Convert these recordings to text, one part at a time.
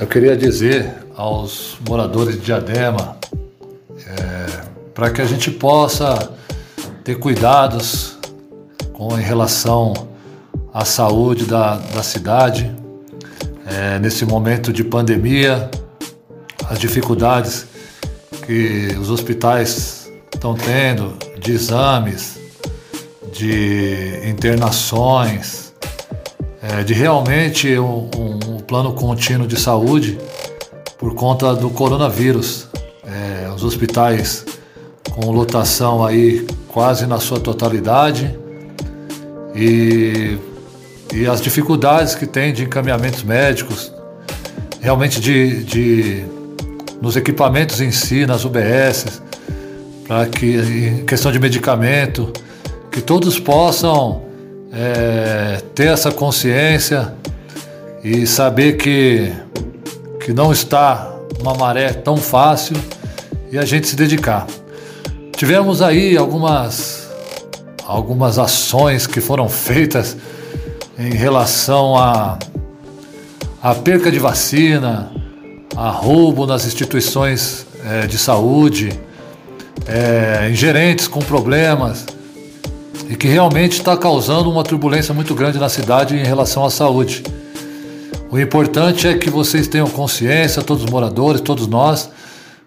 Eu queria dizer aos moradores de Diadema é, para que a gente possa ter cuidados com em relação à saúde da, da cidade é, nesse momento de pandemia, as dificuldades que os hospitais estão tendo de exames, de internações, é, de realmente um, um, plano contínuo de saúde por conta do coronavírus. É, os hospitais com lotação aí quase na sua totalidade e, e as dificuldades que tem de encaminhamentos médicos, realmente de, de nos equipamentos em si, nas UBS, para que em questão de medicamento, que todos possam é, ter essa consciência e saber que, que não está uma maré tão fácil e a gente se dedicar. Tivemos aí algumas, algumas ações que foram feitas em relação a, a perca de vacina, a roubo nas instituições é, de saúde, é, gerentes com problemas e que realmente está causando uma turbulência muito grande na cidade em relação à saúde. O importante é que vocês tenham consciência, todos os moradores, todos nós,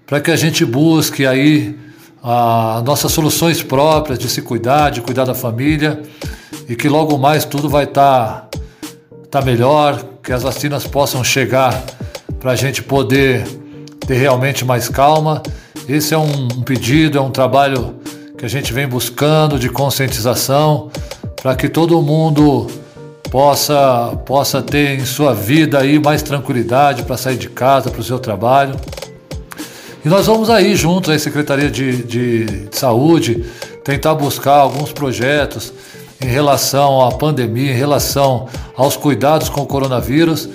para que a gente busque aí as nossas soluções próprias de se cuidar, de cuidar da família e que logo mais tudo vai estar tá, tá melhor, que as vacinas possam chegar para a gente poder ter realmente mais calma. Esse é um, um pedido, é um trabalho que a gente vem buscando de conscientização para que todo mundo possa possa ter em sua vida aí mais tranquilidade para sair de casa, para o seu trabalho. E nós vamos aí juntos à Secretaria de, de, de Saúde tentar buscar alguns projetos em relação à pandemia, em relação aos cuidados com o coronavírus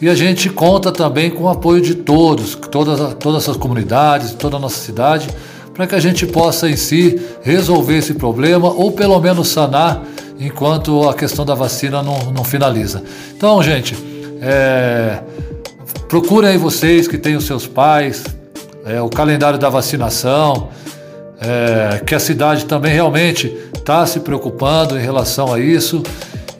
e a gente conta também com o apoio de todos, todas, todas essas comunidades, toda a nossa cidade, para que a gente possa em si resolver esse problema ou pelo menos sanar enquanto a questão da vacina não, não finaliza. Então, gente, é, procurem aí vocês que têm os seus pais, é, o calendário da vacinação, é, que a cidade também realmente está se preocupando em relação a isso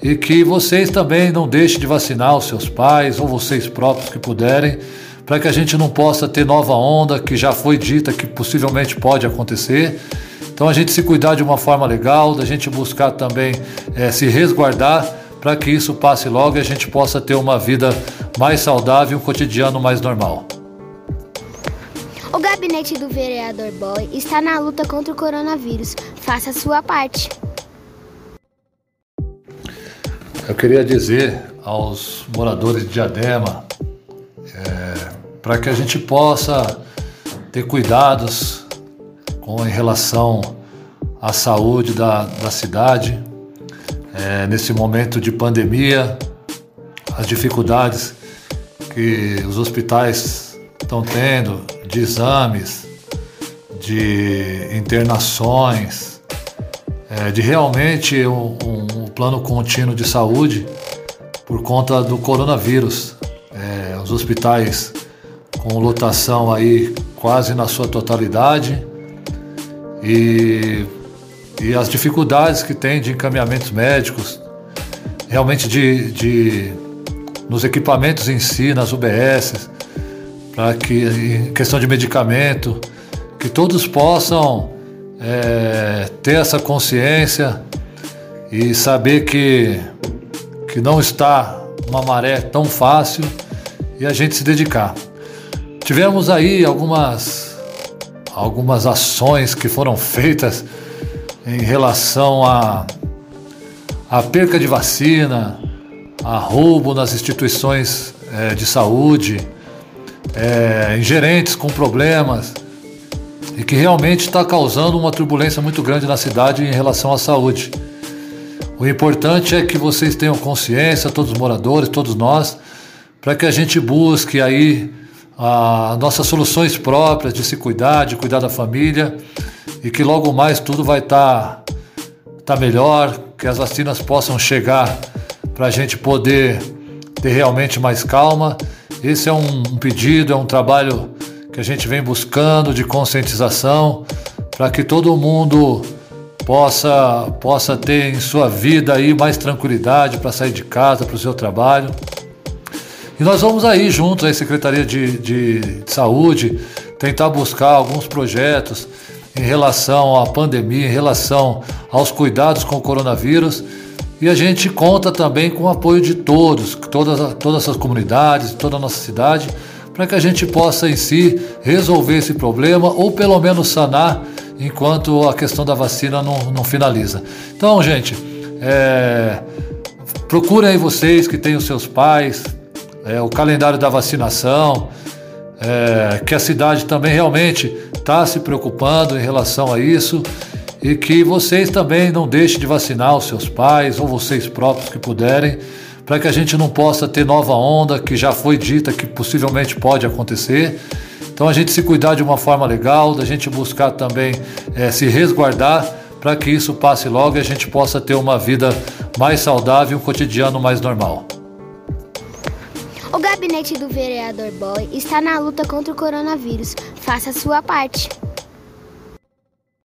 e que vocês também não deixem de vacinar os seus pais ou vocês próprios que puderem, para que a gente não possa ter nova onda que já foi dita que possivelmente pode acontecer. Então a gente se cuidar de uma forma legal, da gente buscar também é, se resguardar para que isso passe logo e a gente possa ter uma vida mais saudável e um cotidiano mais normal. O gabinete do vereador Boy está na luta contra o coronavírus. Faça a sua parte. Eu queria dizer aos moradores de Diadema é, para que a gente possa ter cuidados com em relação à saúde da, da cidade é, nesse momento de pandemia, as dificuldades que os hospitais estão tendo de exames, de internações, é, de realmente um, um, plano contínuo de saúde por conta do coronavírus. É, os hospitais com lotação aí quase na sua totalidade e, e as dificuldades que tem de encaminhamentos médicos, realmente de, de nos equipamentos em si, nas UBS, para que em questão de medicamento, que todos possam é, ter essa consciência e saber que, que não está uma maré tão fácil e a gente se dedicar. Tivemos aí algumas, algumas ações que foram feitas em relação a, a perca de vacina, a roubo nas instituições é, de saúde, é, em gerentes com problemas e que realmente está causando uma turbulência muito grande na cidade em relação à saúde. O importante é que vocês tenham consciência, todos os moradores, todos nós, para que a gente busque aí as nossas soluções próprias de se cuidar, de cuidar da família e que logo mais tudo vai estar tá, tá melhor, que as vacinas possam chegar para a gente poder ter realmente mais calma esse é um, um pedido, é um trabalho que a gente vem buscando de conscientização para que todo mundo possa, possa ter em sua vida aí mais tranquilidade para sair de casa, para o seu trabalho. E nós vamos aí, juntos à Secretaria de, de, de Saúde, tentar buscar alguns projetos em relação à pandemia, em relação aos cuidados com o coronavírus. E a gente conta também com o apoio de todos, todas, todas essas comunidades, toda a nossa cidade, para que a gente possa em si resolver esse problema ou pelo menos sanar enquanto a questão da vacina não, não finaliza. Então, gente, é, procurem aí vocês que têm os seus pais, é, o calendário da vacinação, é, que a cidade também realmente está se preocupando em relação a isso e que vocês também não deixem de vacinar os seus pais ou vocês próprios que puderem, para que a gente não possa ter nova onda que já foi dita que possivelmente pode acontecer então a gente se cuidar de uma forma legal, da gente buscar também é, se resguardar para que isso passe logo e a gente possa ter uma vida mais saudável um cotidiano mais normal. Gabinete do vereador Boy está na luta contra o coronavírus. Faça a sua parte.